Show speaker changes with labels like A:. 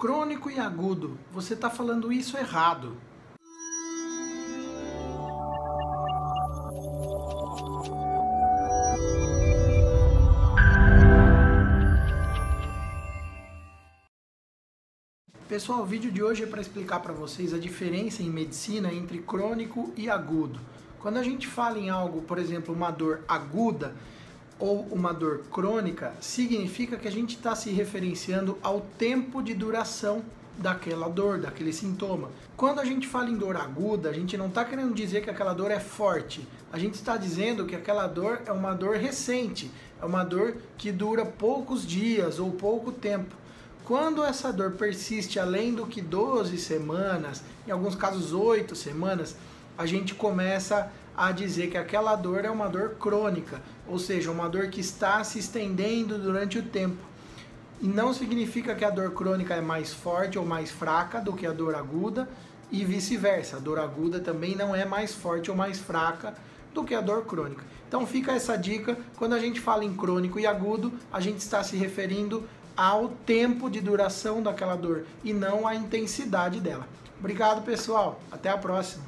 A: crônico e agudo. Você está falando isso errado. Pessoal, o vídeo de hoje é para explicar para vocês a diferença em medicina entre crônico e agudo. Quando a gente fala em algo, por exemplo, uma dor aguda ou uma dor crônica, significa que a gente está se referenciando ao tempo de duração daquela dor, daquele sintoma. Quando a gente fala em dor aguda, a gente não está querendo dizer que aquela dor é forte. A gente está dizendo que aquela dor é uma dor recente, é uma dor que dura poucos dias ou pouco tempo. Quando essa dor persiste além do que 12 semanas, em alguns casos 8 semanas, a gente começa a dizer que aquela dor é uma dor crônica, ou seja, uma dor que está se estendendo durante o tempo. E não significa que a dor crônica é mais forte ou mais fraca do que a dor aguda, e vice-versa. A dor aguda também não é mais forte ou mais fraca do que a dor crônica. Então fica essa dica, quando a gente fala em crônico e agudo, a gente está se referindo ao tempo de duração daquela dor e não à intensidade dela. Obrigado, pessoal. Até a próxima.